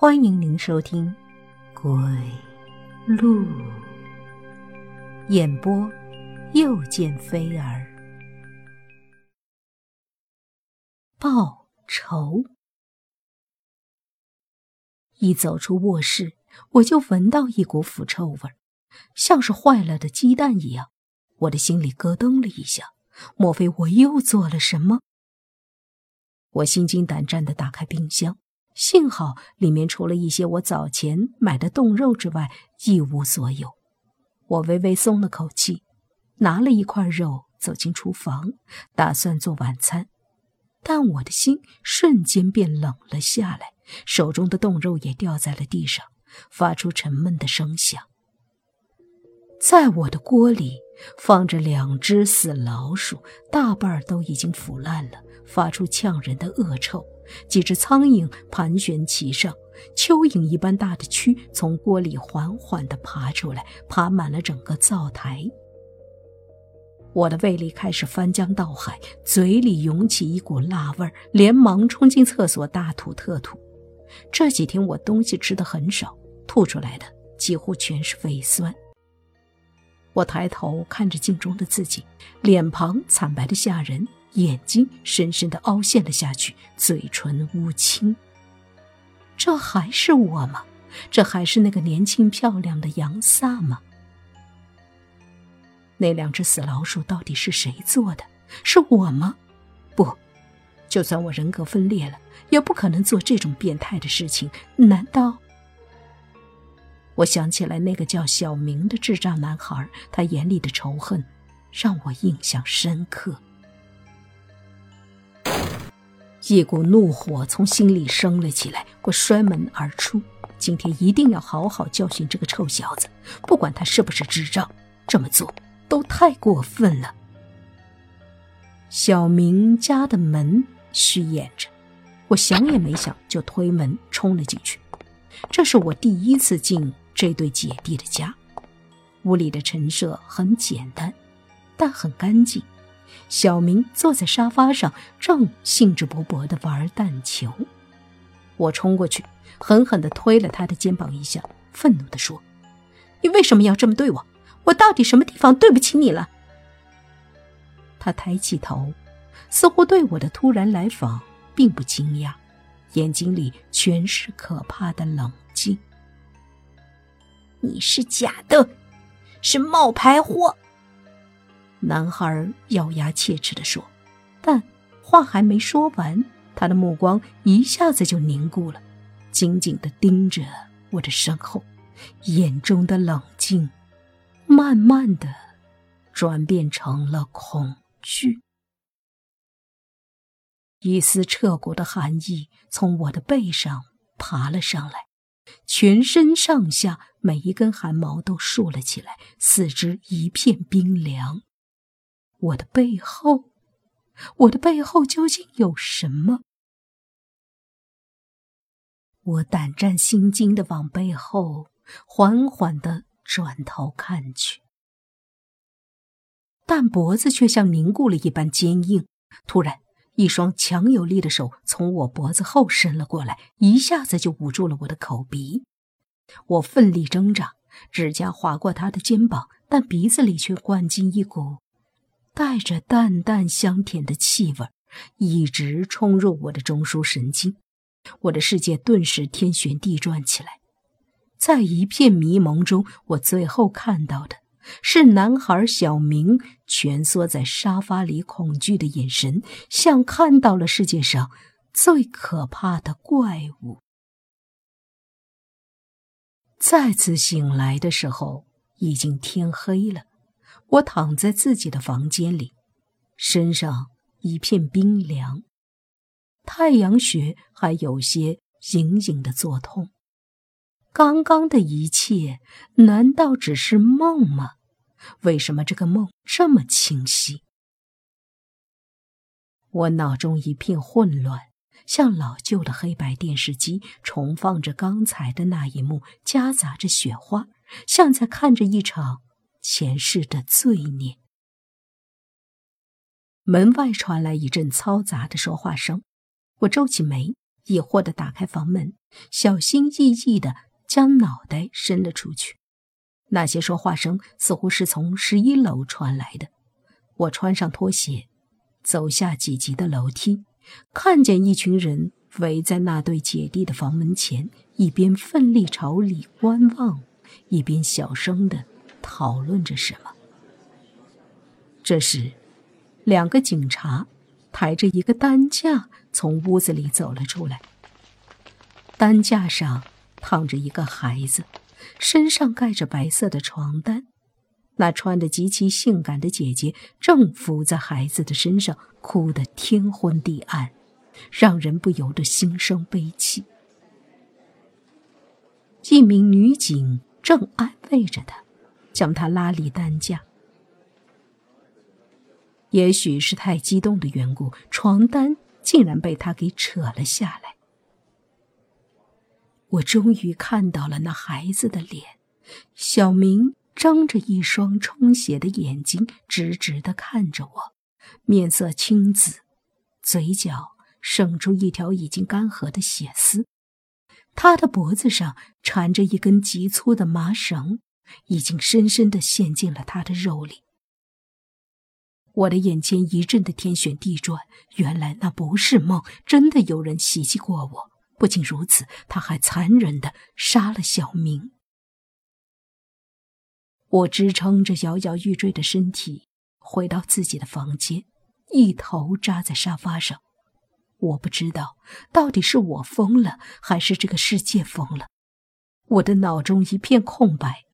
欢迎您收听《鬼路》演播，又见飞儿报仇。一走出卧室，我就闻到一股腐臭味儿，像是坏了的鸡蛋一样。我的心里咯噔了一下，莫非我又做了什么？我心惊胆战的打开冰箱。幸好里面除了一些我早前买的冻肉之外一无所有，我微微松了口气，拿了一块肉走进厨房，打算做晚餐。但我的心瞬间便冷了下来，手中的冻肉也掉在了地上，发出沉闷的声响。在我的锅里放着两只死老鼠，大半都已经腐烂了，发出呛人的恶臭。几只苍蝇盘旋其上，蚯蚓一般大的蛆从锅里缓缓地爬出来，爬满了整个灶台。我的胃里开始翻江倒海，嘴里涌起一股辣味儿，连忙冲进厕所大吐特吐。这几天我东西吃的很少，吐出来的几乎全是胃酸。我抬头看着镜中的自己，脸庞惨白的吓人。眼睛深深的凹陷了下去，嘴唇乌青。这还是我吗？这还是那个年轻漂亮的杨萨吗？那两只死老鼠到底是谁做的？是我吗？不，就算我人格分裂了，也不可能做这种变态的事情。难道？我想起来那个叫小明的智障男孩，他眼里的仇恨让我印象深刻。一股怒火从心里升了起来，我摔门而出。今天一定要好好教训这个臭小子，不管他是不是智障，这么做都太过分了。小明家的门虚掩着，我想也没想就推门冲了进去。这是我第一次进这对姐弟的家，屋里的陈设很简单，但很干净。小明坐在沙发上，正兴致勃勃地玩弹球。我冲过去，狠狠地推了他的肩膀一下，愤怒地说：“你为什么要这么对我？我到底什么地方对不起你了？”他抬起头，似乎对我的突然来访并不惊讶，眼睛里全是可怕的冷静。“你是假的，是冒牌货。”男孩咬牙切齿地说，但话还没说完，他的目光一下子就凝固了，紧紧地盯着我的身后，眼中的冷静慢慢的转变成了恐惧。一丝彻骨的寒意从我的背上爬了上来，全身上下每一根汗毛都竖了起来，四肢一片冰凉。我的背后，我的背后究竟有什么？我胆战心惊的往背后缓缓的转头看去，但脖子却像凝固了一般坚硬。突然，一双强有力的手从我脖子后伸了过来，一下子就捂住了我的口鼻。我奋力挣扎，指甲划过他的肩膀，但鼻子里却灌进一股。带着淡淡香甜的气味，一直冲入我的中枢神经，我的世界顿时天旋地转起来。在一片迷蒙中，我最后看到的是男孩小明蜷缩在沙发里，恐惧的眼神，像看到了世界上最可怕的怪物。再次醒来的时候，已经天黑了。我躺在自己的房间里，身上一片冰凉，太阳穴还有些隐隐的作痛。刚刚的一切难道只是梦吗？为什么这个梦这么清晰？我脑中一片混乱，像老旧的黑白电视机重放着刚才的那一幕，夹杂着雪花，像在看着一场。前世的罪孽。门外传来一阵嘈杂的说话声，我皱起眉，疑惑的打开房门，小心翼翼地将脑袋伸了出去。那些说话声似乎是从十一楼传来的。我穿上拖鞋，走下几级的楼梯，看见一群人围在那对姐弟的房门前，一边奋力朝里观望，一边小声地讨论着什么。这时，两个警察抬着一个担架从屋子里走了出来。担架上躺着一个孩子，身上盖着白色的床单。那穿得极其性感的姐姐正伏在孩子的身上，哭得天昏地暗，让人不由得心生悲戚。一名女警正安慰着她，将她拉离担架。也许是太激动的缘故，床单竟然被他给扯了下来。我终于看到了那孩子的脸，小明张着一双充血的眼睛，直直的看着我，面色青紫，嘴角渗出一条已经干涸的血丝。他的脖子上缠着一根极粗的麻绳，已经深深的陷进了他的肉里。我的眼前一阵的天旋地转，原来那不是梦，真的有人袭击过我。不仅如此，他还残忍的杀了小明。我支撑着摇摇欲坠的身体，回到自己的房间，一头扎在沙发上。我不知道到底是我疯了，还是这个世界疯了。我的脑中一片空白。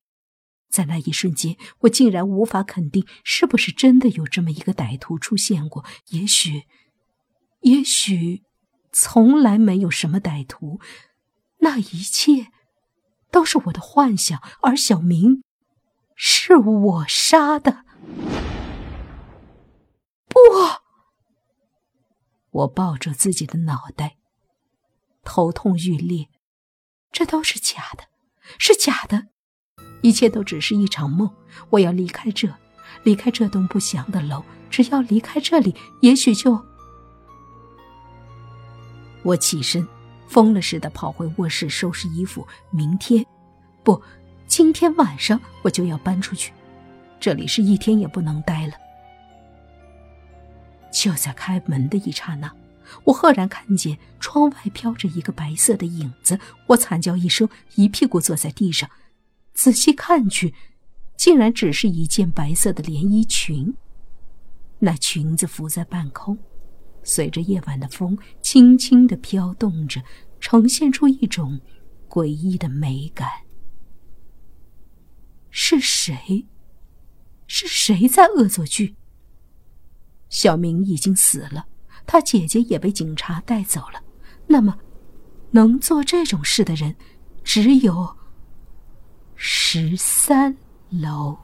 在那一瞬间，我竟然无法肯定是不是真的有这么一个歹徒出现过。也许，也许，从来没有什么歹徒。那一切都是我的幻想，而小明是我杀的。不！我抱住自己的脑袋，头痛欲裂。这都是假的，是假的。一切都只是一场梦。我要离开这，离开这栋不祥的楼。只要离开这里，也许就……我起身，疯了似的跑回卧室收拾衣服。明天，不，今天晚上我就要搬出去。这里是一天也不能待了。就在开门的一刹那，我赫然看见窗外飘着一个白色的影子。我惨叫一声，一屁股坐在地上。仔细看去，竟然只是一件白色的连衣裙。那裙子浮在半空，随着夜晚的风轻轻的飘动着，呈现出一种诡异的美感。是谁？是谁在恶作剧？小明已经死了，他姐姐也被警察带走了。那么，能做这种事的人，只有……十三楼。